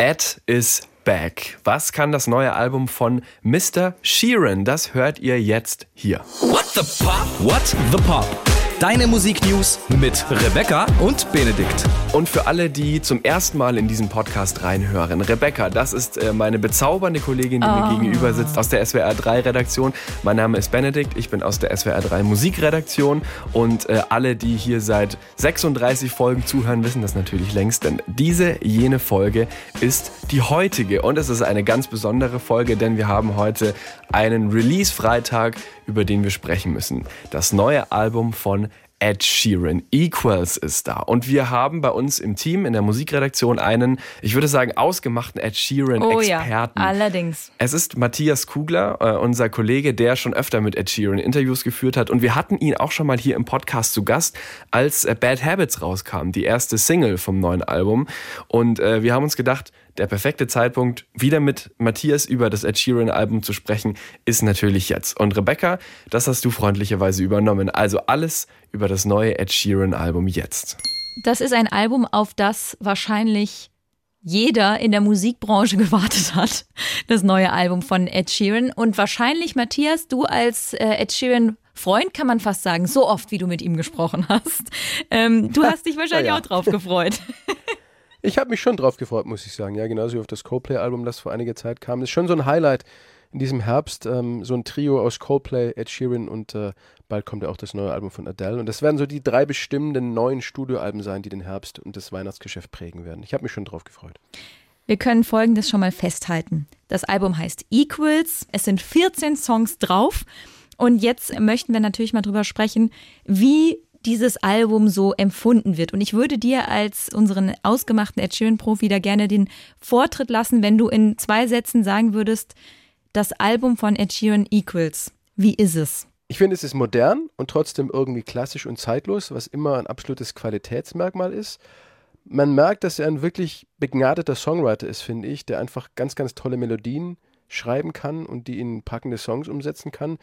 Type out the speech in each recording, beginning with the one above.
Ed is back. Was kann das neue Album von Mr. Sheeran? Das hört ihr jetzt hier. What the Pop? What the Pop? Deine Musiknews mit Rebecca und Benedikt. Und für alle, die zum ersten Mal in diesen Podcast reinhören, Rebecca, das ist äh, meine bezaubernde Kollegin, die oh. mir gegenüber sitzt aus der SWR 3 Redaktion. Mein Name ist Benedikt, ich bin aus der SWR 3 Musikredaktion und äh, alle, die hier seit 36 Folgen zuhören, wissen das natürlich längst, denn diese jene Folge ist die heutige und es ist eine ganz besondere Folge, denn wir haben heute einen Release-Freitag, über den wir sprechen müssen. Das neue Album von Ed Sheeran. Equals ist da. Und wir haben bei uns im Team, in der Musikredaktion, einen, ich würde sagen, ausgemachten Ed Sheeran-Experten. Oh ja, allerdings. Es ist Matthias Kugler, äh, unser Kollege, der schon öfter mit Ed Sheeran Interviews geführt hat. Und wir hatten ihn auch schon mal hier im Podcast zu Gast, als äh, Bad Habits rauskam, die erste Single vom neuen Album. Und äh, wir haben uns gedacht, der perfekte Zeitpunkt, wieder mit Matthias über das Ed Sheeran-Album zu sprechen, ist natürlich jetzt. Und Rebecca, das hast du freundlicherweise übernommen. Also alles über das neue Ed Sheeran-Album jetzt. Das ist ein Album, auf das wahrscheinlich jeder in der Musikbranche gewartet hat. Das neue Album von Ed Sheeran. Und wahrscheinlich, Matthias, du als äh, Ed Sheeran Freund kann man fast sagen, so oft wie du mit ihm gesprochen hast. Ähm, du hast dich wahrscheinlich ja, ja. auch drauf gefreut. Ich habe mich schon drauf gefreut, muss ich sagen. Ja, genauso wie auf das Coldplay-Album, das vor einiger Zeit kam. Das ist schon so ein Highlight in diesem Herbst. Ähm, so ein Trio aus Coldplay, Ed Sheeran und äh, bald kommt ja auch das neue Album von Adele. Und das werden so die drei bestimmenden neuen Studioalben sein, die den Herbst und das Weihnachtsgeschäft prägen werden. Ich habe mich schon drauf gefreut. Wir können Folgendes schon mal festhalten. Das Album heißt Equals. Es sind 14 Songs drauf. Und jetzt möchten wir natürlich mal drüber sprechen, wie dieses Album so empfunden wird. Und ich würde dir als unseren ausgemachten Ed Sheeran-Profi da gerne den Vortritt lassen, wenn du in zwei Sätzen sagen würdest, das Album von Ed Sheeran Equals. Wie ist es? Ich finde, es ist modern und trotzdem irgendwie klassisch und zeitlos, was immer ein absolutes Qualitätsmerkmal ist. Man merkt, dass er ein wirklich begnadeter Songwriter ist, finde ich, der einfach ganz, ganz tolle Melodien schreiben kann und die in packende Songs umsetzen kann.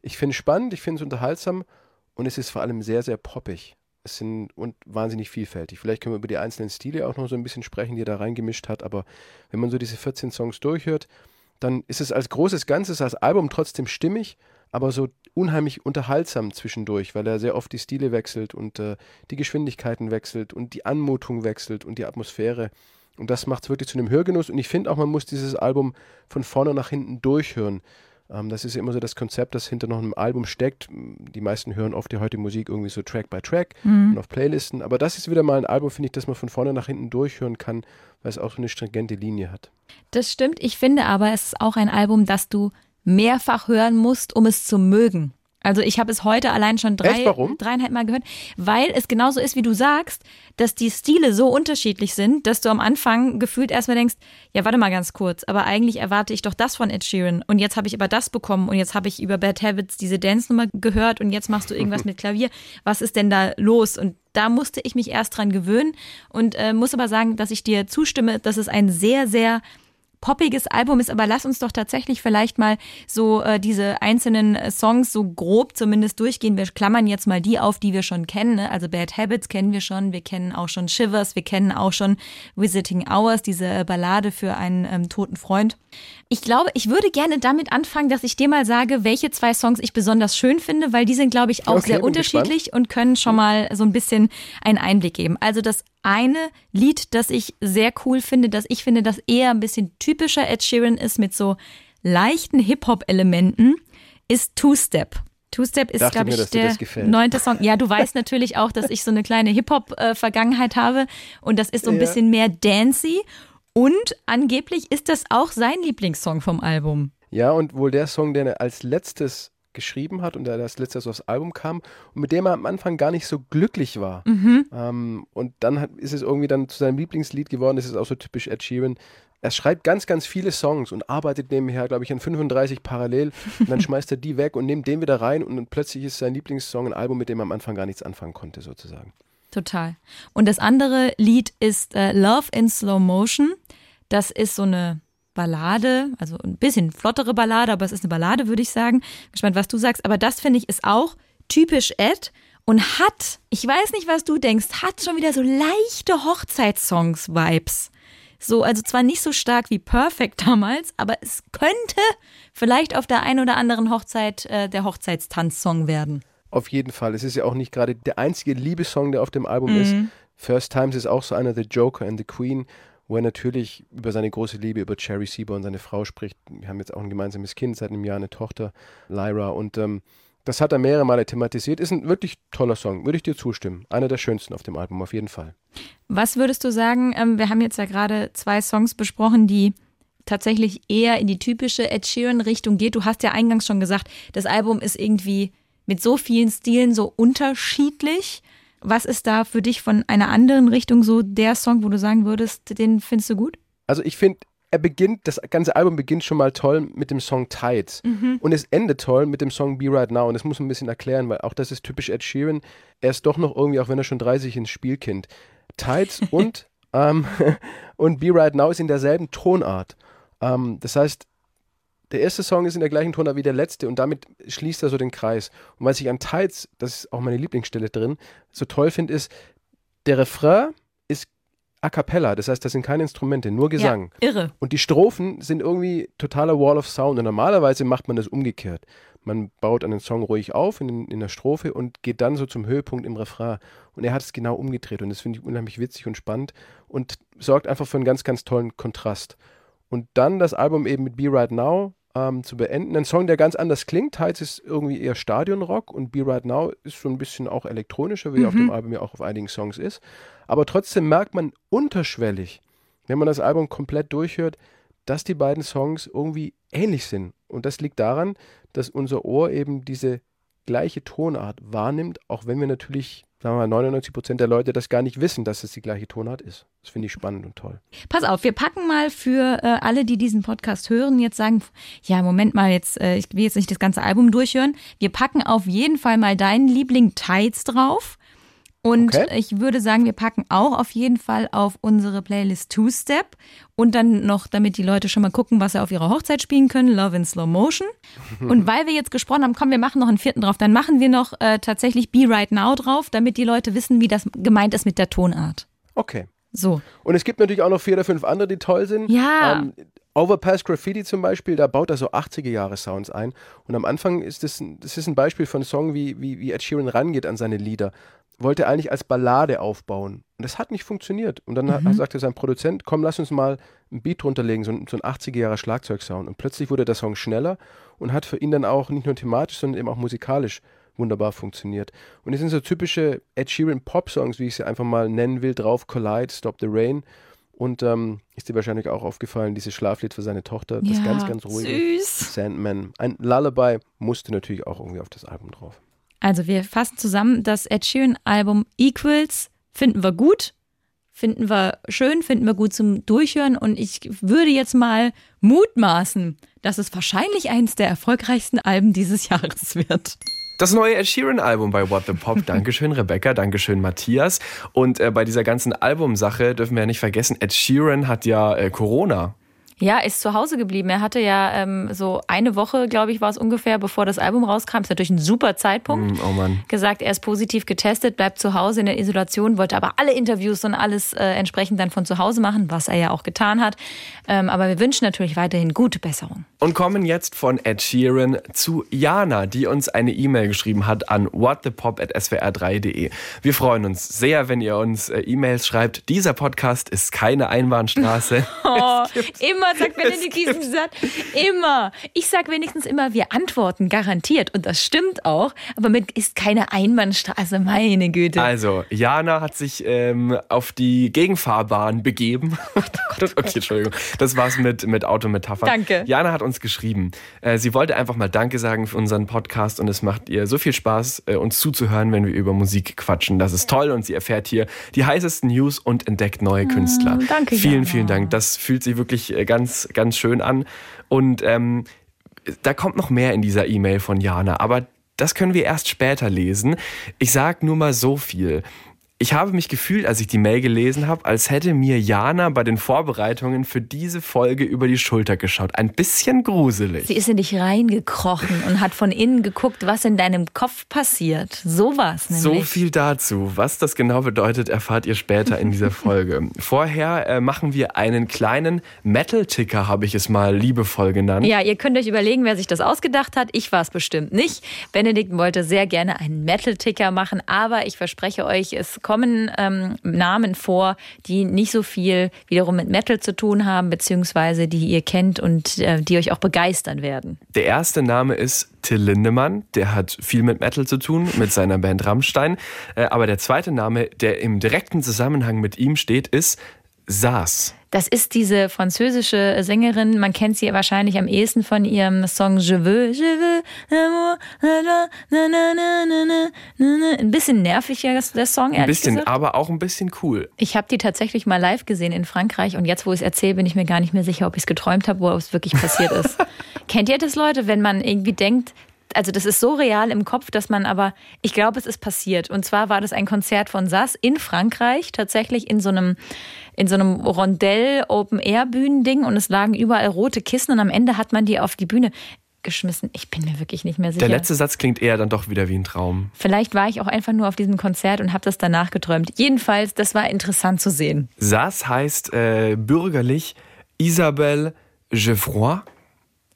Ich finde es spannend, ich finde es unterhaltsam und es ist vor allem sehr, sehr poppig. Es sind und wahnsinnig vielfältig. Vielleicht können wir über die einzelnen Stile auch noch so ein bisschen sprechen, die er da reingemischt hat, aber wenn man so diese 14 Songs durchhört, dann ist es als großes Ganzes, als Album trotzdem stimmig, aber so unheimlich unterhaltsam zwischendurch, weil er sehr oft die Stile wechselt und äh, die Geschwindigkeiten wechselt und die Anmutung wechselt und die Atmosphäre. Und das macht es wirklich zu einem Hörgenuss. Und ich finde auch, man muss dieses Album von vorne nach hinten durchhören. Ähm, das ist immer so das Konzept, das hinter noch einem Album steckt. Die meisten hören oft die heutige Musik irgendwie so Track by Track mhm. und auf Playlisten. Aber das ist wieder mal ein Album, finde ich, das man von vorne nach hinten durchhören kann, weil es auch so eine stringente Linie hat. Das stimmt. Ich finde aber, es ist auch ein Album, das du mehrfach hören musst, um es zu mögen. Also ich habe es heute allein schon drei, dreieinhalb Mal gehört, weil es genauso ist, wie du sagst, dass die Stile so unterschiedlich sind, dass du am Anfang gefühlt erstmal denkst, ja, warte mal ganz kurz, aber eigentlich erwarte ich doch das von Ed Sheeran und jetzt habe ich aber das bekommen und jetzt habe ich über Bad Habits diese Dance-Nummer gehört und jetzt machst du irgendwas mit Klavier. Was ist denn da los? Und da musste ich mich erst dran gewöhnen und äh, muss aber sagen, dass ich dir zustimme, dass es ein sehr, sehr poppiges Album ist, aber lass uns doch tatsächlich vielleicht mal so äh, diese einzelnen äh, Songs so grob zumindest durchgehen. Wir klammern jetzt mal die auf, die wir schon kennen. Ne? Also Bad Habits kennen wir schon, wir kennen auch schon Shivers, wir kennen auch schon Visiting Hours, diese Ballade für einen ähm, toten Freund. Ich glaube, ich würde gerne damit anfangen, dass ich dir mal sage, welche zwei Songs ich besonders schön finde, weil die sind, glaube ich, auch okay, sehr unterschiedlich gespannt. und können schon mal so ein bisschen einen Einblick geben. Also das eine Lied, das ich sehr cool finde, das ich finde, das eher ein bisschen typischer Ed Sheeran ist mit so leichten Hip-Hop-Elementen, ist Two-Step. Two-Step ist, glaube ich, der neunte Song. Ja, du weißt natürlich auch, dass ich so eine kleine Hip-Hop-Vergangenheit äh, habe und das ist so ein ja. bisschen mehr dancey. Und angeblich ist das auch sein Lieblingssong vom Album. Ja, und wohl der Song, den er als letztes geschrieben hat und der als letztes aufs Album kam und mit dem er am Anfang gar nicht so glücklich war. Mhm. Ähm, und dann hat, ist es irgendwie dann zu seinem Lieblingslied geworden. Das ist auch so typisch Ed Sheeran. Er schreibt ganz, ganz viele Songs und arbeitet nebenher, glaube ich, an 35 parallel. Und dann schmeißt er die weg und nimmt den wieder rein und dann plötzlich ist sein Lieblingssong ein Album, mit dem er am Anfang gar nichts anfangen konnte, sozusagen. Total. Und das andere Lied ist äh, Love in Slow Motion. Das ist so eine Ballade, also ein bisschen flottere Ballade, aber es ist eine Ballade, würde ich sagen. Gespannt, was du sagst. Aber das finde ich ist auch typisch Ed und hat, ich weiß nicht, was du denkst, hat schon wieder so leichte Hochzeitssongs-Vibes. So, also zwar nicht so stark wie Perfect damals, aber es könnte vielleicht auf der einen oder anderen Hochzeit äh, der Hochzeitstanzsong werden. Auf jeden Fall. Es ist ja auch nicht gerade der einzige Liebessong, der auf dem Album mhm. ist. First Times ist auch so einer, The Joker and the Queen, wo er natürlich über seine große Liebe, über Cherry Seaborn, seine Frau spricht. Wir haben jetzt auch ein gemeinsames Kind seit einem Jahr, eine Tochter, Lyra. Und ähm, das hat er mehrere Male thematisiert. Ist ein wirklich toller Song, würde ich dir zustimmen. Einer der schönsten auf dem Album, auf jeden Fall. Was würdest du sagen? Ähm, wir haben jetzt ja gerade zwei Songs besprochen, die tatsächlich eher in die typische Ed Sheeran-Richtung geht. Du hast ja eingangs schon gesagt, das Album ist irgendwie mit so vielen Stilen so unterschiedlich. Was ist da für dich von einer anderen Richtung so der Song, wo du sagen würdest, den findest du gut? Also ich finde, er beginnt, das ganze Album beginnt schon mal toll mit dem Song Tides. Mhm. Und es endet toll mit dem Song Be Right Now. Und das muss man ein bisschen erklären, weil auch das ist typisch Ed Sheeran. Er ist doch noch irgendwie, auch wenn er schon 30 ins Spielkind. Tides und, ähm, und Be Right Now ist in derselben Tonart. Ähm, das heißt, der erste Song ist in der gleichen Tonart wie der letzte und damit schließt er so den Kreis. Und was ich an Tides, das ist auch meine Lieblingsstelle drin, so toll finde, ist, der Refrain ist a cappella, das heißt, das sind keine Instrumente, nur Gesang. Ja, irre. Und die Strophen sind irgendwie totaler Wall of Sound und normalerweise macht man das umgekehrt. Man baut einen Song ruhig auf in, in der Strophe und geht dann so zum Höhepunkt im Refrain. Und er hat es genau umgedreht und das finde ich unheimlich witzig und spannend und sorgt einfach für einen ganz, ganz tollen Kontrast. Und dann das Album eben mit Be Right Now ähm, zu beenden. Ein Song, der ganz anders klingt. Heiz ist irgendwie eher Stadionrock und Be Right Now ist so ein bisschen auch elektronischer, wie mhm. auf dem Album ja auch auf einigen Songs ist. Aber trotzdem merkt man unterschwellig, wenn man das Album komplett durchhört, dass die beiden Songs irgendwie ähnlich sind. Und das liegt daran, dass unser Ohr eben diese gleiche Tonart wahrnimmt, auch wenn wir natürlich sagen wir mal, 99 Prozent der Leute das gar nicht wissen, dass es die gleiche Tonart ist. Das finde ich spannend und toll. Pass auf, wir packen mal für äh, alle, die diesen Podcast hören, jetzt sagen, ja, Moment mal, jetzt, äh, ich will jetzt nicht das ganze Album durchhören. Wir packen auf jeden Fall mal deinen Liebling Tides drauf. Und okay. ich würde sagen, wir packen auch auf jeden Fall auf unsere Playlist Two Step und dann noch, damit die Leute schon mal gucken, was sie auf ihrer Hochzeit spielen können, Love in Slow Motion. Und weil wir jetzt gesprochen haben, komm, wir machen noch einen vierten drauf, dann machen wir noch äh, tatsächlich Be Right Now drauf, damit die Leute wissen, wie das gemeint ist mit der Tonart. Okay. So. Und es gibt natürlich auch noch vier oder fünf andere, die toll sind. Ja. Ähm, Overpass Graffiti zum Beispiel, da baut er so 80er Jahre Sounds ein. Und am Anfang ist das, das ist ein Beispiel von einem Song, wie, wie, wie Ed Sheeran rangeht an seine Lieder wollte er eigentlich als Ballade aufbauen. Und das hat nicht funktioniert. Und dann mhm. sagte sein Produzent, komm, lass uns mal ein Beat drunterlegen, so ein, so ein 80er-Jahre Schlagzeugsound. Und plötzlich wurde der Song schneller und hat für ihn dann auch nicht nur thematisch, sondern eben auch musikalisch wunderbar funktioniert. Und es sind so typische Ed Sheeran Pop-Songs, wie ich sie einfach mal nennen will, drauf, Collide, Stop the Rain. Und ähm, ist dir wahrscheinlich auch aufgefallen, dieses Schlaflied für seine Tochter, das ja, ganz, ganz ruhige süß. Sandman. Ein Lullaby musste natürlich auch irgendwie auf das Album drauf. Also wir fassen zusammen, das Ed Sheeran-Album Equals finden wir gut, finden wir schön, finden wir gut zum Durchhören und ich würde jetzt mal mutmaßen, dass es wahrscheinlich eines der erfolgreichsten Alben dieses Jahres wird. Das neue Ed Sheeran-Album bei What the Pop. Dankeschön, Rebecca. Dankeschön, Matthias. Und äh, bei dieser ganzen Albumsache dürfen wir ja nicht vergessen, Ed Sheeran hat ja äh, Corona. Ja, ist zu Hause geblieben. Er hatte ja ähm, so eine Woche, glaube ich, war es ungefähr, bevor das Album rauskam. Ist natürlich ein super Zeitpunkt. Mm, oh Mann. Gesagt, er ist positiv getestet, bleibt zu Hause in der Isolation, wollte aber alle Interviews und alles äh, entsprechend dann von zu Hause machen, was er ja auch getan hat. Ähm, aber wir wünschen natürlich weiterhin gute Besserung. Und kommen jetzt von Ed Sheeran zu Jana, die uns eine E-Mail geschrieben hat an whatthepop.swr3.de. Wir freuen uns sehr, wenn ihr uns äh, E-Mails schreibt. Dieser Podcast ist keine Einbahnstraße. oh, immer immer sagt Benedikt diesen Satz. Immer. Ich sage wenigstens immer, wir antworten garantiert. Und das stimmt auch. Aber mit ist keine Einbahnstraße, meine Güte. Also, Jana hat sich ähm, auf die Gegenfahrbahn begeben. okay, Entschuldigung. Das war's mit, mit Autometapher. Danke. Jana hat uns geschrieben. Äh, sie wollte einfach mal Danke sagen für unseren Podcast und es macht ihr so viel Spaß, äh, uns zuzuhören, wenn wir über Musik quatschen. Das ist toll und sie erfährt hier die heißesten News und entdeckt neue Künstler. Oh, danke, Vielen, Jana. vielen Dank. Das fühlt sich wirklich äh, ganz ganz, ganz schön an. Und ähm, da kommt noch mehr in dieser E-Mail von Jana, aber das können wir erst später lesen. Ich sage nur mal so viel. Ich habe mich gefühlt, als ich die Mail gelesen habe, als hätte mir Jana bei den Vorbereitungen für diese Folge über die Schulter geschaut. Ein bisschen gruselig. Sie ist in dich reingekrochen und hat von innen geguckt, was in deinem Kopf passiert. So was nämlich. So viel dazu. Was das genau bedeutet, erfahrt ihr später in dieser Folge. Vorher äh, machen wir einen kleinen Metal-Ticker, habe ich es mal liebevoll genannt. Ja, ihr könnt euch überlegen, wer sich das ausgedacht hat. Ich war es bestimmt nicht. Benedikt wollte sehr gerne einen Metal-Ticker machen, aber ich verspreche euch, es kommen ähm, Namen vor, die nicht so viel wiederum mit Metal zu tun haben, beziehungsweise die ihr kennt und äh, die euch auch begeistern werden. Der erste Name ist Till Lindemann. Der hat viel mit Metal zu tun, mit seiner Band Rammstein. Äh, aber der zweite Name, der im direkten Zusammenhang mit ihm steht, ist Saas. Das ist diese französische Sängerin, man kennt sie wahrscheinlich am ehesten von ihrem Song Je veux, je veux, l'amour, ein bisschen nervig der Song, ehrlich Ein bisschen, gesagt. aber auch ein bisschen cool. Ich habe die tatsächlich mal live gesehen in Frankreich und jetzt, wo ich es erzähle, bin ich mir gar nicht mehr sicher, ob ich es geträumt habe oder ob es wirklich passiert ist. Kennt ihr das, Leute, wenn man irgendwie denkt, also das ist so real im Kopf, dass man aber, ich glaube, es ist passiert. Und zwar war das ein Konzert von Sass in Frankreich, tatsächlich in so einem, in so einem Rondell Open Air Bühnending und es lagen überall rote Kissen und am Ende hat man die auf die Bühne geschmissen. Ich bin mir wirklich nicht mehr sicher. Der letzte Satz klingt eher dann doch wieder wie ein Traum. Vielleicht war ich auch einfach nur auf diesem Konzert und habe das danach geträumt. Jedenfalls, das war interessant zu sehen. Sass heißt äh, bürgerlich Isabelle Geoffroy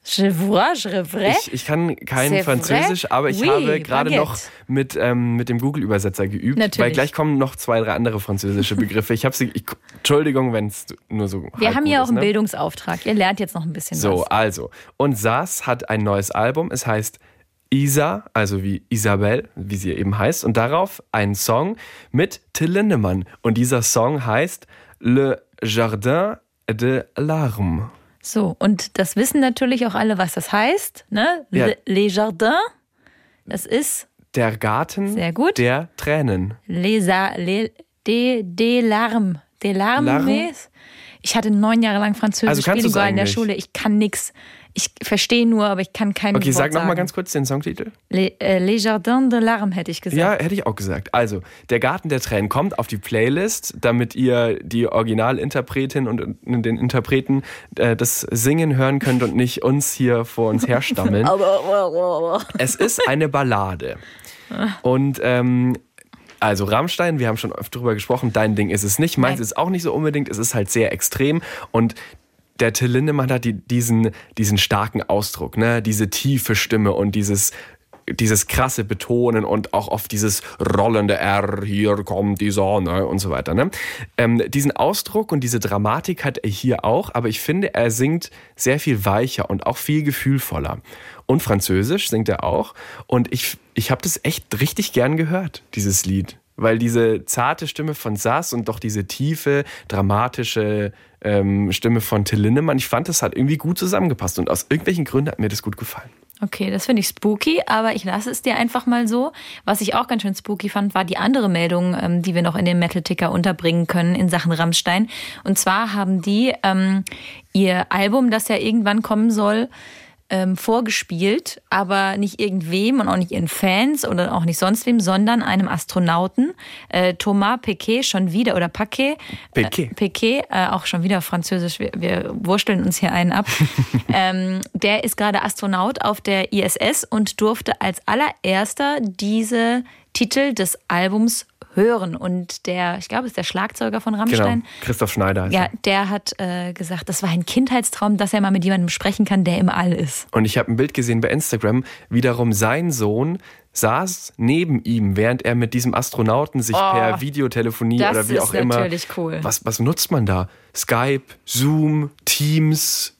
Je vois, je rêverais. Ich, ich kann kein Französisch, aber ich oui, habe gerade noch mit, ähm, mit dem Google-Übersetzer geübt, Natürlich. weil gleich kommen noch zwei, drei andere französische Begriffe. Ich habe sie, ich, Entschuldigung, wenn es nur so. Wir haben hier auch einen ne? Bildungsauftrag. Ihr lernt jetzt noch ein bisschen so, was. So, also. Und Saas hat ein neues Album. Es heißt Isa, also wie Isabelle, wie sie eben heißt. Und darauf einen Song mit Till Lindemann. Und dieser Song heißt Le Jardin de Larmes. So, und das wissen natürlich auch alle, was das heißt. Ne? Ja. Les Jardins, das ist. Der Garten Sehr gut. der Tränen. Les, les, des, des Larmes. Des Larmes. Ich hatte neun Jahre lang Französisch also in der Schule. Ich kann nichts. Ich verstehe nur, aber ich kann kein Okay, Wort sag nochmal ganz kurz den Songtitel. Les, äh, Les Jardins de Larmes hätte ich gesagt. Ja, hätte ich auch gesagt. Also, der Garten der Tränen kommt auf die Playlist, damit ihr die Originalinterpretin und den Interpreten äh, das Singen hören könnt und nicht uns hier vor uns herstammeln. es ist eine Ballade. Und ähm, also Rammstein, wir haben schon oft drüber gesprochen, dein Ding ist es nicht, meins Nein. ist auch nicht so unbedingt, es ist halt sehr extrem und der Till Lindemann hat die, diesen, diesen starken Ausdruck, ne? diese tiefe Stimme und dieses, dieses krasse Betonen und auch oft dieses rollende R, hier kommt die Sonne und so weiter. Ne? Ähm, diesen Ausdruck und diese Dramatik hat er hier auch, aber ich finde, er singt sehr viel weicher und auch viel gefühlvoller. Und Französisch singt er auch. Und ich, ich habe das echt richtig gern gehört, dieses Lied. Weil diese zarte Stimme von Sass und doch diese tiefe, dramatische ähm, Stimme von Till Lindemann, ich fand, das hat irgendwie gut zusammengepasst und aus irgendwelchen Gründen hat mir das gut gefallen. Okay, das finde ich spooky, aber ich lasse es dir einfach mal so. Was ich auch ganz schön spooky fand, war die andere Meldung, ähm, die wir noch in den Metal-Ticker unterbringen können in Sachen Rammstein. Und zwar haben die ähm, ihr Album, das ja irgendwann kommen soll, ähm, vorgespielt, aber nicht irgendwem und auch nicht ihren Fans oder auch nicht sonst wem, sondern einem Astronauten, äh, Thomas Pequet schon wieder, oder Paquet. Pequet. Äh, Pequet, äh, auch schon wieder französisch, wir, wir wursteln uns hier einen ab. ähm, der ist gerade Astronaut auf der ISS und durfte als allererster diese Titel des Albums hören. Und der, ich glaube, ist der Schlagzeuger von Rammstein. Genau, Christoph Schneider. Ja, der hat äh, gesagt, das war ein Kindheitstraum, dass er mal mit jemandem sprechen kann, der im All ist. Und ich habe ein Bild gesehen bei Instagram, wiederum sein Sohn saß neben ihm, während er mit diesem Astronauten sich oh, per Videotelefonie oder wie auch immer. Das ist natürlich cool. Was, was nutzt man da? Skype, Zoom, Teams,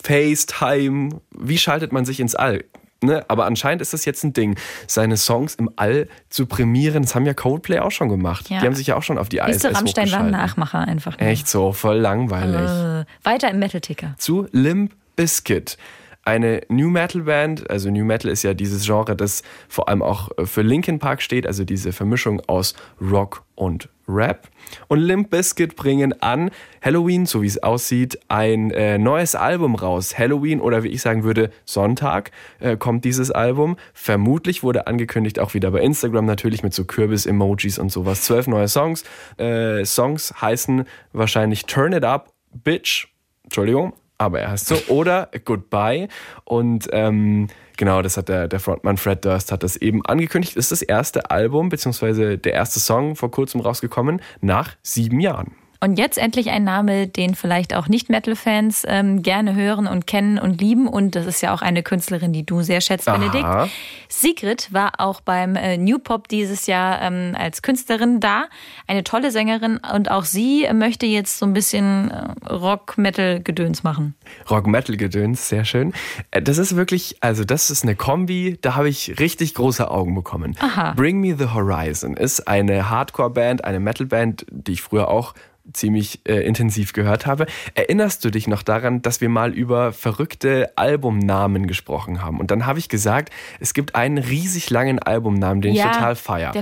FaceTime. Wie schaltet man sich ins All? Ne? Aber anscheinend ist das jetzt ein Ding, seine Songs im All zu prämieren. Das haben ja Coldplay auch schon gemacht. Ja. Die haben sich ja auch schon auf die ISS Rammstein war ein Nachmacher einfach. Nur. Echt so, voll langweilig. Äh, weiter im Metal-Ticker. Zu Limp Bizkit eine New Metal Band. Also New Metal ist ja dieses Genre, das vor allem auch für Linkin Park steht, also diese Vermischung aus Rock und Rap. Und Limp Bizkit bringen an Halloween, so wie es aussieht, ein äh, neues Album raus. Halloween oder wie ich sagen würde, Sonntag äh, kommt dieses Album. Vermutlich wurde angekündigt, auch wieder bei Instagram natürlich mit so Kürbis-Emojis und sowas. Zwölf neue Songs. Äh, Songs heißen wahrscheinlich Turn It Up, Bitch. Entschuldigung, aber er heißt so. Oder Goodbye. Und ähm, Genau, das hat der, der Frontmann Fred Durst hat das eben angekündigt. Ist das erste Album, beziehungsweise der erste Song vor kurzem rausgekommen, nach sieben Jahren. Und jetzt endlich ein Name, den vielleicht auch Nicht-Metal-Fans ähm, gerne hören und kennen und lieben. Und das ist ja auch eine Künstlerin, die du sehr schätzt, Aha. Benedikt. Sigrid war auch beim äh, New Pop dieses Jahr ähm, als Künstlerin da. Eine tolle Sängerin. Und auch sie möchte jetzt so ein bisschen äh, Rock-Metal-Gedöns machen. Rock-Metal-Gedöns, sehr schön. Äh, das ist wirklich, also das ist eine Kombi, da habe ich richtig große Augen bekommen. Aha. Bring Me the Horizon ist eine Hardcore-Band, eine Metal-Band, die ich früher auch ziemlich äh, intensiv gehört habe. Erinnerst du dich noch daran, dass wir mal über verrückte Albumnamen gesprochen haben? Und dann habe ich gesagt, es gibt einen riesig langen Albumnamen, den ja, ich total feiere.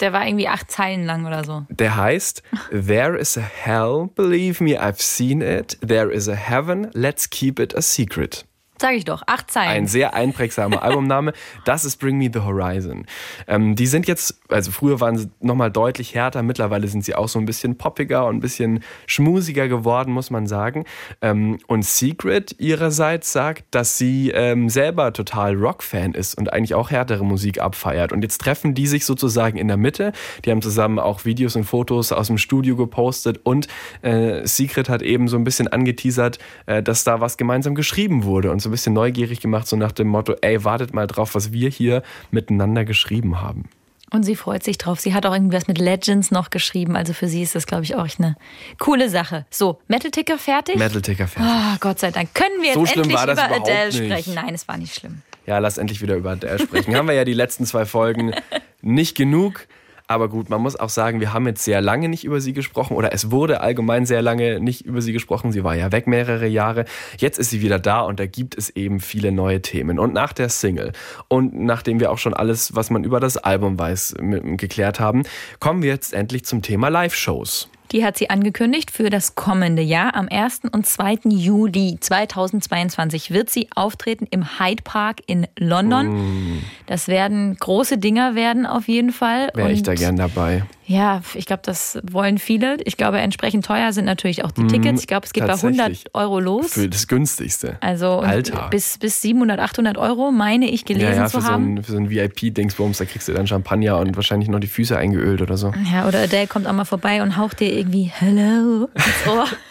Der war irgendwie acht Zeilen lang oder so. Der heißt There is a hell, believe me, I've seen it. There is a heaven, let's keep it a secret. Sag ich doch, acht Zeilen. Ein sehr einprägsamer Albumname. Das ist Bring Me the Horizon. Ähm, die sind jetzt, also früher waren sie nochmal deutlich härter, mittlerweile sind sie auch so ein bisschen poppiger und ein bisschen schmusiger geworden, muss man sagen. Ähm, und Secret ihrerseits sagt, dass sie ähm, selber total Rock-Fan ist und eigentlich auch härtere Musik abfeiert. Und jetzt treffen die sich sozusagen in der Mitte. Die haben zusammen auch Videos und Fotos aus dem Studio gepostet und äh, Secret hat eben so ein bisschen angeteasert, äh, dass da was gemeinsam geschrieben wurde und so ein bisschen neugierig gemacht, so nach dem Motto, ey, wartet mal drauf, was wir hier miteinander geschrieben haben. Und sie freut sich drauf. Sie hat auch irgendwas mit Legends noch geschrieben. Also für sie ist das, glaube ich, auch eine coole Sache. So, Metal Ticker fertig? Metal Ticker fertig. Oh, Gott sei Dank. Können wir jetzt so endlich über Adele sprechen? Nein, es war nicht schlimm. Ja, lass endlich wieder über Adele sprechen. Haben wir ja die letzten zwei Folgen nicht genug. Aber gut, man muss auch sagen, wir haben jetzt sehr lange nicht über sie gesprochen oder es wurde allgemein sehr lange nicht über sie gesprochen. Sie war ja weg mehrere Jahre. Jetzt ist sie wieder da und da gibt es eben viele neue Themen. Und nach der Single und nachdem wir auch schon alles, was man über das Album weiß, geklärt haben, kommen wir jetzt endlich zum Thema Live-Shows. Die hat sie angekündigt für das kommende Jahr. Am 1. und 2. Juli 2022 wird sie auftreten im Hyde Park in London. Mm. Das werden große Dinger werden auf jeden Fall. Wäre ich da gern dabei. Ja, ich glaube, das wollen viele. Ich glaube, entsprechend teuer sind natürlich auch die mhm, Tickets. Ich glaube, es geht bei 100 Euro los. Für das günstigste. Also Alter. bis bis 700, 800 Euro meine ich gelesen ja, ja, zu haben. So ein, für so ein VIP-Dingsbums, da kriegst du dann Champagner und wahrscheinlich noch die Füße eingeölt oder so. Ja, oder Adele kommt auch mal vorbei und haucht dir irgendwie Hello ins Ohr.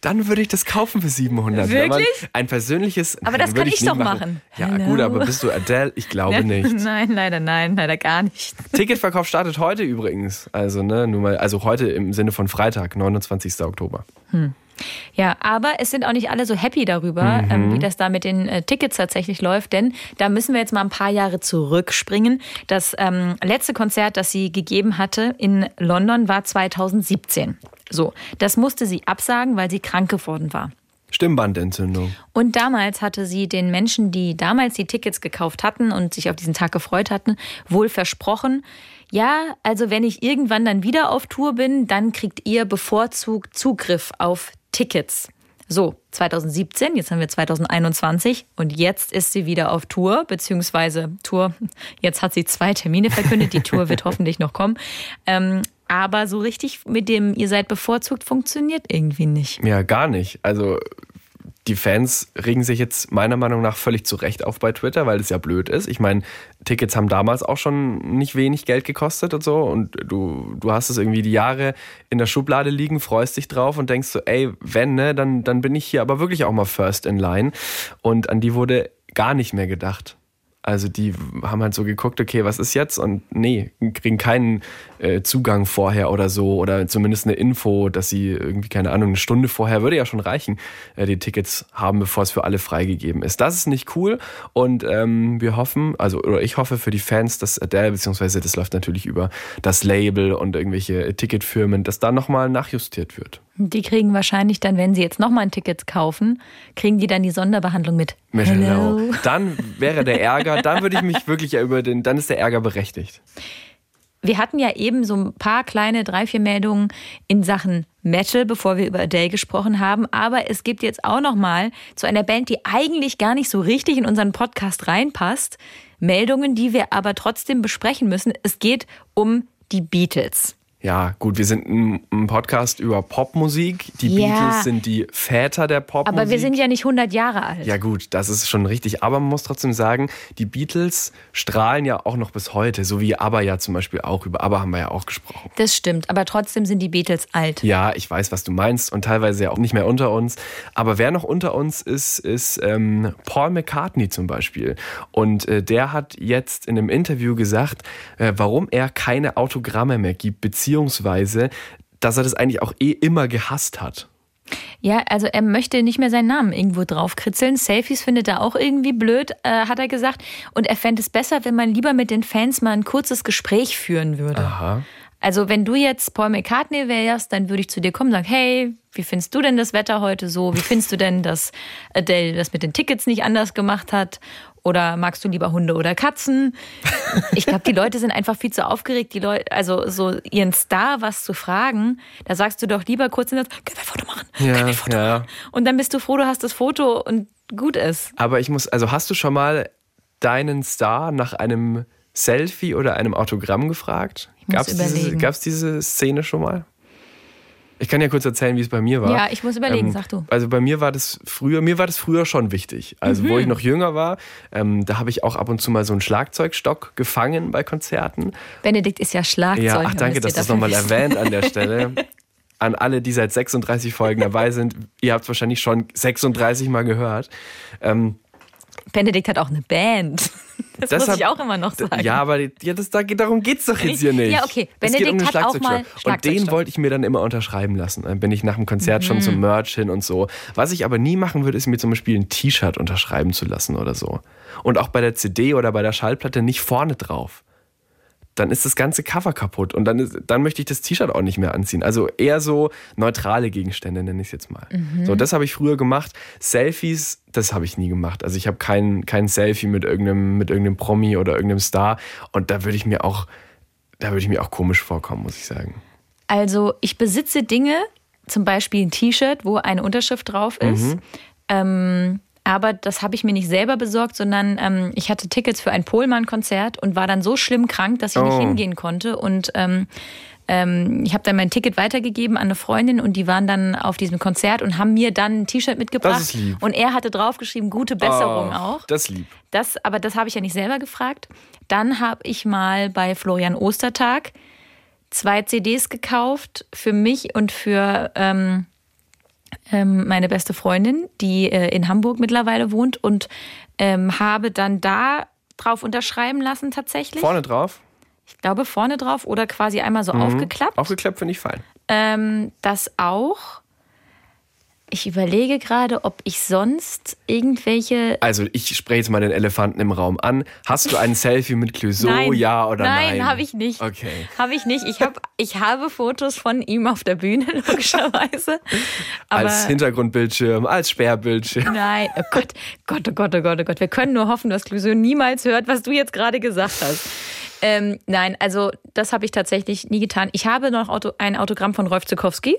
Dann würde ich das kaufen für 700. Wirklich? Ein persönliches. Aber das kann ich, ich doch machen. machen. Ja, Hello. gut, aber bist du Adele? Ich glaube nicht. Nein, leider nein, leider gar nicht. Ticketverkauf startet heute übrigens. Also, ne, nur mal, also heute im Sinne von Freitag, 29. Oktober. Hm. Ja, aber es sind auch nicht alle so happy darüber, mhm. ähm, wie das da mit den äh, Tickets tatsächlich läuft, denn da müssen wir jetzt mal ein paar Jahre zurückspringen. Das ähm, letzte Konzert, das sie gegeben hatte in London, war 2017. So, das musste sie absagen, weil sie krank geworden war. Stimmbandentzündung. Und damals hatte sie den Menschen, die damals die Tickets gekauft hatten und sich auf diesen Tag gefreut hatten, wohl versprochen, ja, also wenn ich irgendwann dann wieder auf Tour bin, dann kriegt ihr bevorzugt Zugriff auf Tickets. So, 2017, jetzt haben wir 2021 und jetzt ist sie wieder auf Tour, beziehungsweise Tour, jetzt hat sie zwei Termine verkündet, die Tour wird hoffentlich noch kommen. Ähm, aber so richtig mit dem ihr seid bevorzugt funktioniert irgendwie nicht. Ja, gar nicht. Also die Fans regen sich jetzt meiner Meinung nach völlig zu Recht auf bei Twitter, weil es ja blöd ist. Ich meine, Tickets haben damals auch schon nicht wenig Geld gekostet und so. Und du, du hast es irgendwie die Jahre in der Schublade liegen, freust dich drauf und denkst so, ey, wenn, ne, dann, dann bin ich hier aber wirklich auch mal first in line. Und an die wurde gar nicht mehr gedacht. Also die haben halt so geguckt, okay, was ist jetzt? Und nee, kriegen keinen äh, Zugang vorher oder so oder zumindest eine Info, dass sie irgendwie, keine Ahnung, eine Stunde vorher würde ja schon reichen, äh, die Tickets haben, bevor es für alle freigegeben ist. Das ist nicht cool und ähm, wir hoffen, also oder ich hoffe für die Fans, dass Adele, beziehungsweise das läuft natürlich über das Label und irgendwelche Ticketfirmen, dass da nochmal nachjustiert wird. Die kriegen wahrscheinlich dann, wenn sie jetzt nochmal ein Ticket kaufen, kriegen die dann die Sonderbehandlung mit. Mit Hello. Dann wäre der Ärger, dann würde ich mich wirklich über den, dann ist der Ärger berechtigt. wir hatten ja eben so ein paar kleine drei, vier Meldungen in Sachen Metal, bevor wir über Adele gesprochen haben. Aber es gibt jetzt auch noch mal zu einer Band, die eigentlich gar nicht so richtig in unseren Podcast reinpasst, Meldungen, die wir aber trotzdem besprechen müssen. Es geht um die Beatles. Ja, gut, wir sind ein, Podcast über Popmusik. Die ja. Beatles sind die Väter der Popmusik. Aber wir sind ja nicht 100 Jahre alt. Ja gut, das ist schon richtig. Aber man muss trotzdem sagen, die Beatles strahlen ja auch noch bis heute. So wie ABBA ja zum Beispiel auch. Über ABBA haben wir ja auch gesprochen. Das stimmt, aber trotzdem sind die Beatles alt. Ja, ich weiß, was du meinst. Und teilweise ja auch nicht mehr unter uns. Aber wer noch unter uns ist, ist ähm, Paul McCartney zum Beispiel. Und äh, der hat jetzt in einem Interview gesagt, äh, warum er keine Autogramme mehr gibt, beziehungsweise beziehungsweise, dass er das eigentlich auch eh immer gehasst hat. Ja, also er möchte nicht mehr seinen Namen irgendwo draufkritzeln. Selfies findet er auch irgendwie blöd, äh, hat er gesagt. Und er fände es besser, wenn man lieber mit den Fans mal ein kurzes Gespräch führen würde. Aha. Also wenn du jetzt Paul McCartney wärst, dann würde ich zu dir kommen und sagen, hey, wie findest du denn das Wetter heute so? Wie findest du denn, dass Adele das mit den Tickets nicht anders gemacht hat? Oder magst du lieber Hunde oder Katzen? Ich glaube, die Leute sind einfach viel zu aufgeregt, die Leute, also so ihren Star was zu fragen. Da sagst du doch lieber kurz in das, können wir ein Foto machen? Ja, können wir Foto ja. machen? Und dann bist du froh, du hast das Foto und gut ist. Aber ich muss, also hast du schon mal deinen Star nach einem Selfie oder einem Autogramm gefragt? Gab es diese, diese Szene schon mal? Ich kann ja kurz erzählen, wie es bei mir war. Ja, ich muss überlegen, ähm, sag du. Also bei mir war das früher, mir war das früher schon wichtig. Also mhm. wo ich noch jünger war, ähm, da habe ich auch ab und zu mal so einen Schlagzeugstock gefangen bei Konzerten. Benedikt ist ja Schlagzeug. Ja, ach danke, dass du das nochmal erwähnt an der Stelle. an alle, die seit 36 Folgen dabei sind, ihr habt es wahrscheinlich schon 36 Mal gehört. Ähm, Benedikt hat auch eine Band. Das, das muss hat, ich auch immer noch sagen. Ja, aber ja, das, darum geht es doch jetzt hier nicht. Ja, okay. Benedikt um hat auch mal Und den wollte ich mir dann immer unterschreiben lassen. Dann bin ich nach dem Konzert mhm. schon zum Merch hin und so. Was ich aber nie machen würde, ist mir zum Beispiel ein T-Shirt unterschreiben zu lassen oder so. Und auch bei der CD oder bei der Schallplatte nicht vorne drauf dann ist das ganze Cover kaputt und dann, ist, dann möchte ich das T-Shirt auch nicht mehr anziehen. Also eher so neutrale Gegenstände, nenne ich es jetzt mal. Mhm. So, das habe ich früher gemacht. Selfies, das habe ich nie gemacht. Also ich habe kein, kein Selfie mit irgendeinem, mit irgendeinem Promi oder irgendeinem Star und da würde ich mir auch, da würde ich mir auch komisch vorkommen, muss ich sagen. Also ich besitze Dinge, zum Beispiel ein T-Shirt, wo eine Unterschrift drauf ist. Mhm. Ähm, aber das habe ich mir nicht selber besorgt, sondern ähm, ich hatte Tickets für ein Pohlmann-Konzert und war dann so schlimm krank, dass ich oh. nicht hingehen konnte. Und ähm, ähm, ich habe dann mein Ticket weitergegeben an eine Freundin und die waren dann auf diesem Konzert und haben mir dann ein T-Shirt mitgebracht. Das ist lieb. Und er hatte draufgeschrieben, gute Besserung oh, auch. Das lieb. Das, aber das habe ich ja nicht selber gefragt. Dann habe ich mal bei Florian Ostertag zwei CDs gekauft für mich und für ähm, ähm, meine beste Freundin, die äh, in Hamburg mittlerweile wohnt und ähm, habe dann da drauf unterschreiben lassen tatsächlich. Vorne drauf? Ich glaube vorne drauf oder quasi einmal so mhm. aufgeklappt. Aufgeklappt finde ich fein. Ähm, das auch. Ich überlege gerade, ob ich sonst irgendwelche. Also, ich spreche jetzt mal den Elefanten im Raum an. Hast du ein Selfie mit Clouseau, nein. ja oder nein? Nein, habe ich nicht. Okay. Habe ich nicht. Ich, hab, ich habe Fotos von ihm auf der Bühne, logischerweise. als Hintergrundbildschirm, als Sperrbildschirm. Nein, oh Gott, Gott, oh Gott, oh Gott, oh Gott. Wir können nur hoffen, dass Clouseau niemals hört, was du jetzt gerade gesagt hast. Ähm, nein, also das habe ich tatsächlich nie getan. Ich habe noch Auto, ein Autogramm von Rolf Zukowski.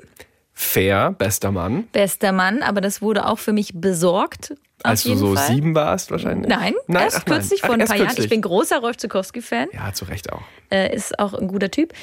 Fair, bester Mann. Bester Mann, aber das wurde auch für mich besorgt. Als du so Fall. sieben warst wahrscheinlich? Nein, nein erst ach, kürzlich nein. vor ein paar Jahren. Ich bin großer Rolf Zukowski-Fan. Ja, zu Recht auch. Äh, ist auch ein guter Typ.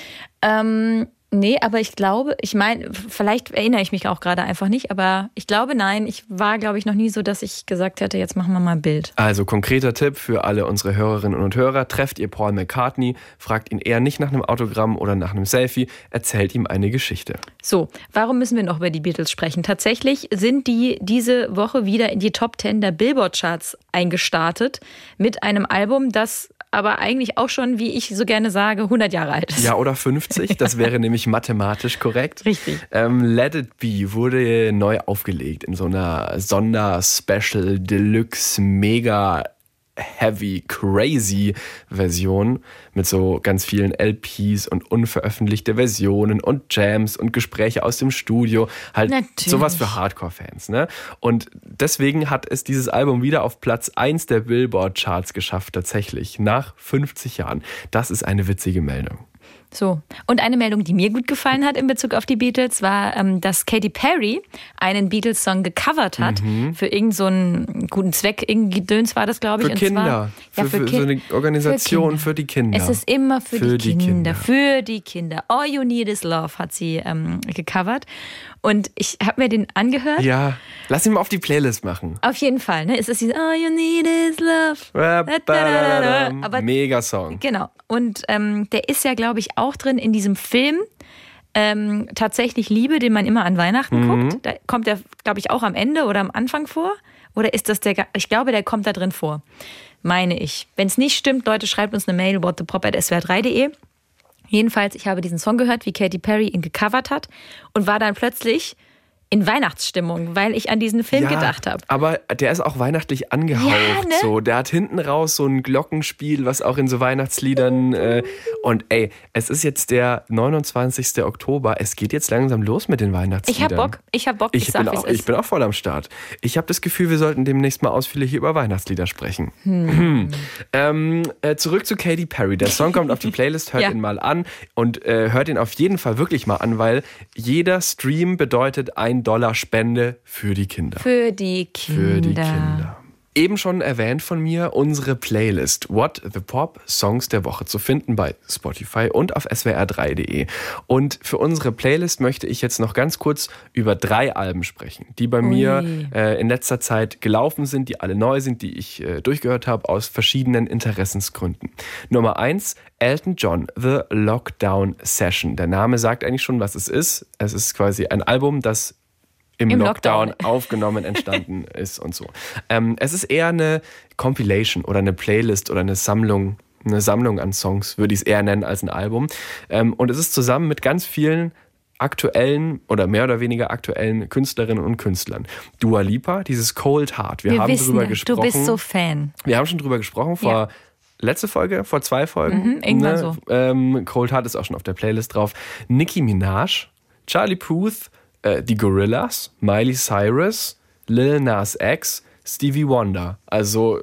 Ähm, Nee, aber ich glaube, ich meine, vielleicht erinnere ich mich auch gerade einfach nicht, aber ich glaube, nein, ich war, glaube ich, noch nie so, dass ich gesagt hätte, jetzt machen wir mal ein Bild. Also konkreter Tipp für alle unsere Hörerinnen und Hörer, trefft ihr Paul McCartney, fragt ihn eher nicht nach einem Autogramm oder nach einem Selfie, erzählt ihm eine Geschichte. So, warum müssen wir noch über die Beatles sprechen? Tatsächlich sind die diese Woche wieder in die Top 10 der Billboard-Charts eingestartet mit einem Album, das aber eigentlich auch schon, wie ich so gerne sage, 100 Jahre alt ist. Ja, oder 50, das wäre nämlich mathematisch korrekt. Richtig. Ähm, Let It Be wurde neu aufgelegt in so einer Sonder-Special Deluxe Mega heavy, crazy Version mit so ganz vielen LPs und unveröffentlichte Versionen und Jams und Gespräche aus dem Studio. Halt Natürlich. sowas für Hardcore-Fans. Ne? Und deswegen hat es dieses Album wieder auf Platz 1 der Billboard-Charts geschafft, tatsächlich, nach 50 Jahren. Das ist eine witzige Meldung. So. Und eine Meldung, die mir gut gefallen hat in Bezug auf die Beatles, war, ähm, dass Katy Perry einen Beatles-Song gecovert hat mhm. für irgendeinen so guten Zweck. Irgendwie Döns war das, glaube ich. Für Kinder. Zwar, für, ja, für, für, so eine Organisation für, für, die Kinder. Es ist immer für, die, die Kinder, Kinder, Für die Kinder. All You Need Is Love hat sie ähm, gecovert. Und ich habe mir den angehört. Ja, lass ihn mal auf die Playlist machen. Auf jeden Fall. Ne? Es ist dieses All You Need Is Love. Aber, Mega Song. Genau. Und ähm, der ist ja, glaube ich, auch drin in diesem Film. Ähm, tatsächlich Liebe, den man immer an Weihnachten mhm. guckt. Da kommt der, glaube ich, auch am Ende oder am Anfang vor. Oder ist das der? Ich glaube, der kommt da drin vor. Meine ich. Wenn es nicht stimmt, Leute, schreibt uns eine Mail whatthepop.swr3.de. Jedenfalls, ich habe diesen Song gehört, wie Katy Perry ihn gecovert hat und war dann plötzlich in Weihnachtsstimmung, weil ich an diesen Film ja, gedacht habe. Aber der ist auch weihnachtlich angehaucht. Ja, ne? so. Der hat hinten raus so ein Glockenspiel, was auch in so Weihnachtsliedern. Äh, und ey, es ist jetzt der 29. Oktober. Es geht jetzt langsam los mit den Weihnachtsliedern. Ich hab Bock. Ich hab Bock. Ich, ich, bin, auch, ich bin auch voll am Start. Ich habe das Gefühl, wir sollten demnächst mal ausführlich über Weihnachtslieder sprechen. Hm. ähm, äh, zurück zu Katy Perry. Der Song kommt auf die Playlist. Hört ja. ihn mal an und äh, hört ihn auf jeden Fall wirklich mal an, weil jeder Stream bedeutet ein Dollar Spende für die Kinder. Für die Kinder. Für die Kinder. Eben schon erwähnt von mir unsere Playlist What the Pop Songs der Woche zu finden bei Spotify und auf swr3.de. Und für unsere Playlist möchte ich jetzt noch ganz kurz über drei Alben sprechen, die bei Ui. mir äh, in letzter Zeit gelaufen sind, die alle neu sind, die ich äh, durchgehört habe aus verschiedenen Interessensgründen. Nummer eins, Elton John, The Lockdown Session. Der Name sagt eigentlich schon, was es ist. Es ist quasi ein Album, das im, Im Lockdown, Lockdown, aufgenommen, entstanden ist und so. Ähm, es ist eher eine Compilation oder eine Playlist oder eine Sammlung, eine Sammlung an Songs, würde ich es eher nennen als ein Album. Ähm, und es ist zusammen mit ganz vielen aktuellen oder mehr oder weniger aktuellen Künstlerinnen und Künstlern. Dua Lipa, dieses Cold Heart. Wir, Wir haben wissen, drüber gesprochen. Du bist so Fan. Wir haben schon drüber gesprochen vor ja. letzte Folge, vor zwei Folgen. Mhm, irgendwann ne? so. Ähm, Cold Heart ist auch schon auf der Playlist drauf. Nicki Minaj, Charlie Puth, äh, die Gorillas, Miley Cyrus, Lil Nas X, Stevie Wonder. Also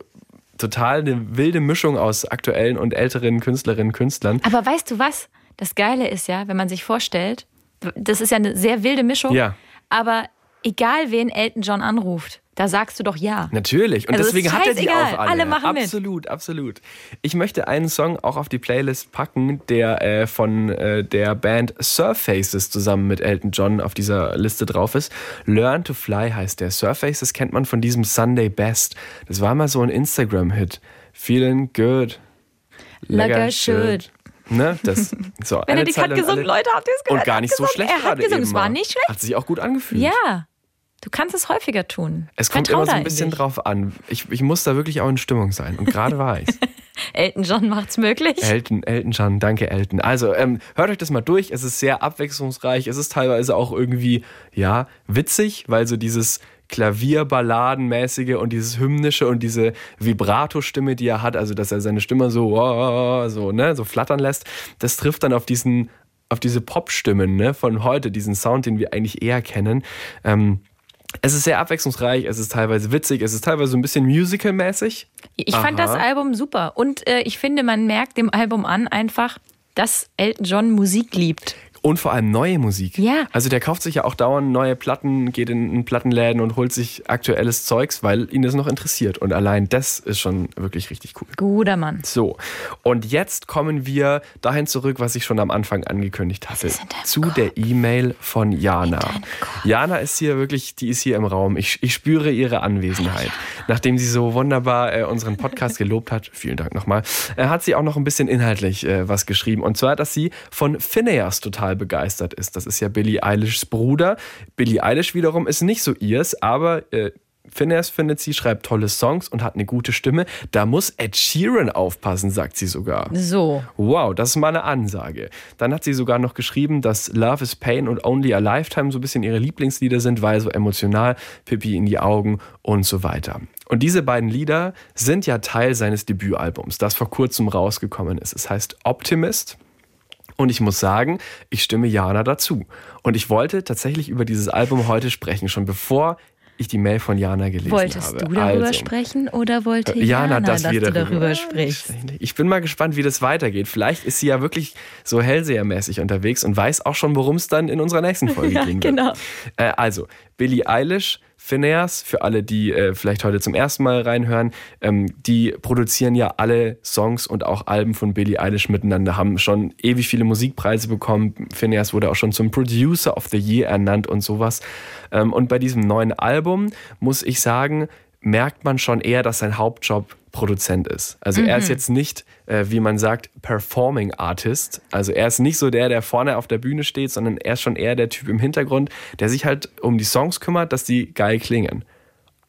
total eine wilde Mischung aus aktuellen und älteren Künstlerinnen und Künstlern. Aber weißt du was? Das Geile ist ja, wenn man sich vorstellt, das ist ja eine sehr wilde Mischung. Ja. Aber egal wen Elton John anruft, da sagst du doch ja. Natürlich. Und also deswegen hat er die auch alle. Alle machen absolut, mit. absolut. Ich möchte einen Song auch auf die Playlist packen, der äh, von äh, der Band Surfaces zusammen mit Elton John auf dieser Liste drauf ist. Learn to Fly heißt der. Surfaces kennt man von diesem Sunday Best. Das war mal so ein Instagram-Hit. Feeling good. Like I should. Ne, das, so, Benedikt hat gesungen, Leute, habt ihr es gehört? Und gar nicht so schlecht Er hat gesungen, es war nicht schlecht. Hat sich auch gut angefühlt. Ja. Du kannst es häufiger tun. Es kommt immer so ein bisschen drauf an. Ich, ich muss da wirklich auch in Stimmung sein. Und gerade war ich Elton John macht's möglich. Elton, Elton John, danke Elton. Also ähm, hört euch das mal durch. Es ist sehr abwechslungsreich. Es ist teilweise auch irgendwie, ja, witzig, weil so dieses Klavierballadenmäßige und dieses hymnische und diese Vibrato-Stimme, die er hat, also dass er seine Stimme so, so, ne, so flattern lässt, das trifft dann auf diesen, auf diese Pop-Stimmen ne, von heute, diesen Sound, den wir eigentlich eher kennen. Ähm, es ist sehr abwechslungsreich, es ist teilweise witzig, es ist teilweise so ein bisschen musical-mäßig. Ich Aha. fand das Album super und äh, ich finde, man merkt dem Album an einfach, dass Elton John Musik liebt. Und vor allem neue Musik. Ja. Also der kauft sich ja auch dauernd neue Platten, geht in, Plattenläden und holt sich aktuelles Zeugs, weil ihn das noch interessiert. Und allein das ist schon wirklich richtig cool. Guter Mann. So. Und jetzt kommen wir dahin zurück, was ich schon am Anfang angekündigt hatte. Zu Kopf. der E-Mail von Jana. Jana ist hier wirklich, die ist hier im Raum. Ich, ich spüre ihre Anwesenheit. Nachdem sie so wunderbar äh, unseren Podcast gelobt hat, vielen Dank nochmal, äh, hat sie auch noch ein bisschen inhaltlich äh, was geschrieben. Und zwar, dass sie von Phineas total total begeistert ist. Das ist ja Billie Eilishs Bruder. Billie Eilish wiederum ist nicht so ihrs, aber äh, Phineas findet sie, schreibt tolle Songs und hat eine gute Stimme. Da muss Ed Sheeran aufpassen, sagt sie sogar. So. Wow, das ist mal eine Ansage. Dann hat sie sogar noch geschrieben, dass Love is Pain und Only a Lifetime so ein bisschen ihre Lieblingslieder sind, weil so emotional, Pippi in die Augen und so weiter. Und diese beiden Lieder sind ja Teil seines Debütalbums, das vor kurzem rausgekommen ist. Es heißt Optimist und ich muss sagen, ich stimme Jana dazu. Und ich wollte tatsächlich über dieses Album heute sprechen, schon bevor ich die Mail von Jana gelesen Wolltest habe. Wolltest du darüber also, sprechen oder wollte äh, Jana, Jana, dass, dass wir du darüber, darüber sprichst? Ich bin mal gespannt, wie das weitergeht. Vielleicht ist sie ja wirklich so Hellsehermäßig unterwegs und weiß auch schon, worum es dann in unserer nächsten Folge Ja, wird. genau. Äh, also, Billie Eilish, Phineas, für alle, die äh, vielleicht heute zum ersten Mal reinhören, ähm, die produzieren ja alle Songs und auch Alben von Billie Eilish miteinander, haben schon ewig viele Musikpreise bekommen. Phineas wurde auch schon zum Producer of the Year ernannt und sowas. Ähm, und bei diesem neuen Album muss ich sagen, merkt man schon eher, dass sein Hauptjob Produzent ist. Also er ist jetzt nicht, äh, wie man sagt, Performing Artist. Also er ist nicht so der, der vorne auf der Bühne steht, sondern er ist schon eher der Typ im Hintergrund, der sich halt um die Songs kümmert, dass die geil klingen.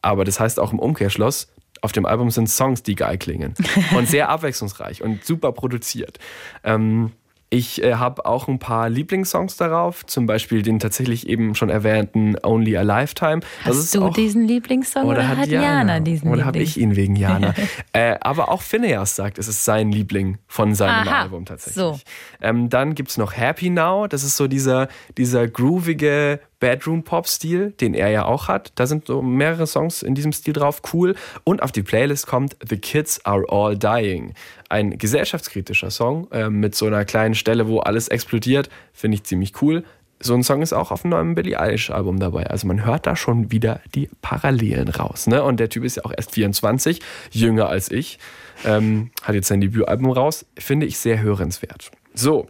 Aber das heißt auch im Umkehrschluss, auf dem Album sind Songs, die geil klingen. Und sehr abwechslungsreich und super produziert. Ähm, ich äh, habe auch ein paar Lieblingssongs darauf, zum Beispiel den tatsächlich eben schon erwähnten Only a Lifetime. Das Hast ist du auch, diesen Lieblingssong oder, hat Jana, diesen Oder habe ich ihn wegen Jana? äh, aber auch Phineas sagt, es ist sein Liebling von seinem Aha, Album tatsächlich. so. Ähm, dann gibt es noch Happy Now. Das ist so dieser, dieser groovige Bedroom-Pop-Stil, den er ja auch hat. Da sind so mehrere Songs in diesem Stil drauf. Cool. Und auf die Playlist kommt The Kids Are All Dying. Ein gesellschaftskritischer Song äh, mit so einer kleinen Stelle, wo alles explodiert. Finde ich ziemlich cool. So ein Song ist auch auf einem neuen Billie Eilish-Album dabei. Also man hört da schon wieder die Parallelen raus. Ne? Und der Typ ist ja auch erst 24, jünger als ich. Ähm, hat jetzt sein Debütalbum raus. Finde ich sehr hörenswert. So,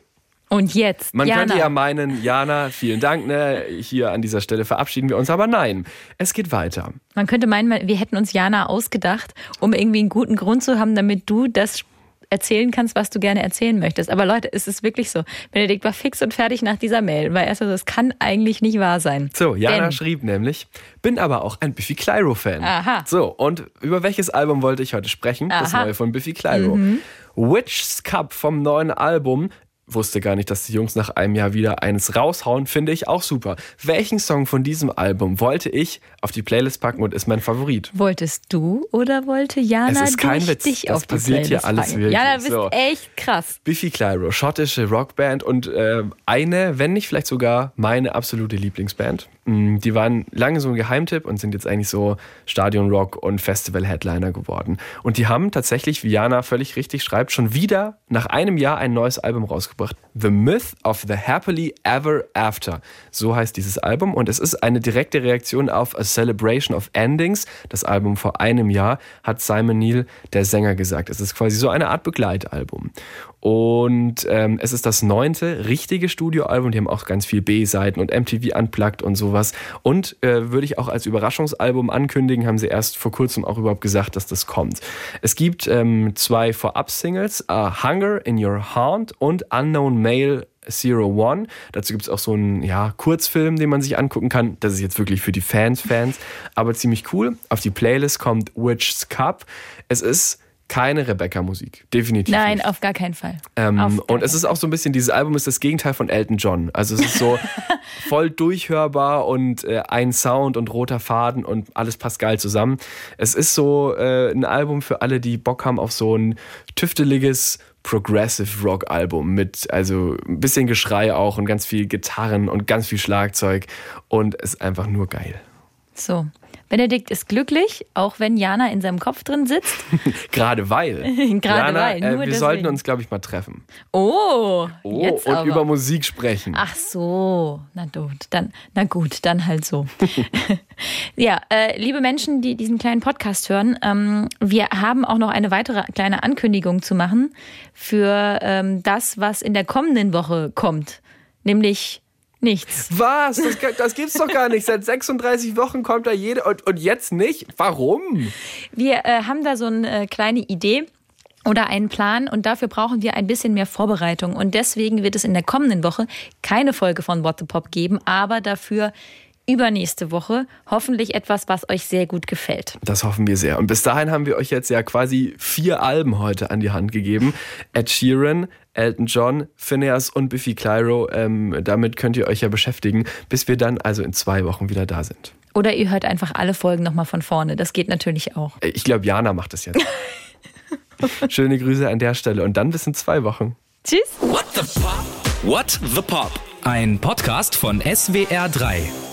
Und jetzt, man Jana. könnte ja meinen, Jana, vielen Dank, ne? Hier an dieser Stelle verabschieden wir uns, aber nein, es geht weiter. Man könnte meinen, wir hätten uns Jana ausgedacht, um irgendwie einen guten Grund zu haben, damit du das erzählen kannst, was du gerne erzählen möchtest. Aber Leute, es ist wirklich so. Benedikt war fix und fertig nach dieser Mail, weil er so, das kann eigentlich nicht wahr sein. So, Jana Denn- schrieb nämlich, bin aber auch ein Biffy Clyro-Fan. Aha. So, und über welches Album wollte ich heute sprechen? Das Aha. neue von Biffy Clyro. Witch's Cup vom neuen Album. Wusste gar nicht, dass die Jungs nach einem Jahr wieder eines raushauen, finde ich auch super. Welchen Song von diesem Album wollte ich auf die Playlist packen und ist mein Favorit? Wolltest du oder wollte Jana Es ist kein Witz. dich Das auf die passiert hier Playlist alles packen? wirklich. Jana, bist So. echt krass. Biffy Clyro, schottische Rockband und äh, eine, wenn nicht vielleicht sogar meine absolute Lieblingsband. Mm, Die waren lange so ein Geheimtipp und sind jetzt eigentlich so Stadion-Rock und Festival-Headliner geworden. Und die haben tatsächlich, wie Jana völlig richtig schreibt, schon wieder nach einem Jahr ein neues Album rausgebracht. The Myth of the Happily Ever After. So heißt dieses Album und es ist eine direkte Reaktion auf A Celebration of Endings. Das Album vor einem Jahr hat Simon Neil, der Sänger, gesagt. Es ist quasi so eine Art Begleitalbum. Und ähm, es ist das neunte richtige Studioalbum. Die haben auch ganz viel B-Seiten und MTV Unplugged und sowas. Und äh, würde ich auch als Überraschungsalbum ankündigen, haben sie erst vor kurzem auch überhaupt gesagt, dass das kommt. Es gibt ähm, zwei Vorab-Singles, uh, Hunger in Your Heart und Unknown Male Zero One. Dazu gibt es auch so einen ja, Kurzfilm, den man sich angucken kann. Das ist jetzt wirklich für die Fans, Fans, aber ziemlich cool. Auf die Playlist kommt Witch's Cup. Es ist keine Rebecca-Musik, definitiv. Nein, nicht. auf gar keinen Fall. Ähm, gar und es ist auch so ein bisschen, dieses Album ist das Gegenteil von Elton John. Also es ist so voll durchhörbar und äh, ein Sound und roter Faden und alles passt geil zusammen. Es ist so äh, ein Album für alle, die Bock haben auf so ein tüfteliges Progressive Rock Album mit also ein bisschen Geschrei auch und ganz viel Gitarren und ganz viel Schlagzeug und ist einfach nur geil. So. Benedikt ist glücklich, auch wenn Jana in seinem Kopf drin sitzt. Gerade weil. Gerade Jana, weil, Äh, nur wir deswegen. sollten uns, glaube ich, mal treffen. Oh, Oh, jetzt und aber. über Musik sprechen. Ach so, na gut, dann, na gut, dann halt so. ja, äh, liebe Menschen, die diesen kleinen Podcast hören, ähm, wir haben auch noch eine weitere kleine Ankündigung zu machen für ähm, das, was in der kommenden Woche kommt, nämlich nichts. Was? Das, das gibt's doch gar nicht. Seit 36 Wochen kommt da jede und, und jetzt nicht? Warum? Wir äh, haben da so eine äh, kleine Idee oder einen Plan und dafür brauchen wir ein bisschen mehr Vorbereitung. Und deswegen wird es in der kommenden Woche keine Folge von What the Pop geben, aber dafür übernächste Woche hoffentlich etwas, was euch sehr gut gefällt. Das hoffen wir sehr. Und bis dahin haben wir euch jetzt ja quasi vier Alben heute an die Hand gegeben. Ed Sheeran, Elton John, Phineas und Biffy Clyro. Ähm, damit könnt ihr euch ja beschäftigen, bis wir dann also in zwei Wochen wieder da sind. Oder ihr hört einfach alle Folgen nochmal von vorne. Das geht natürlich auch. Äh, Ich glaube, Jana macht das jetzt. Schöne Grüße an der Stelle und dann bis in zwei Wochen. Tschüss. What the Pop? What the Pop? Ein Podcast von SWR3.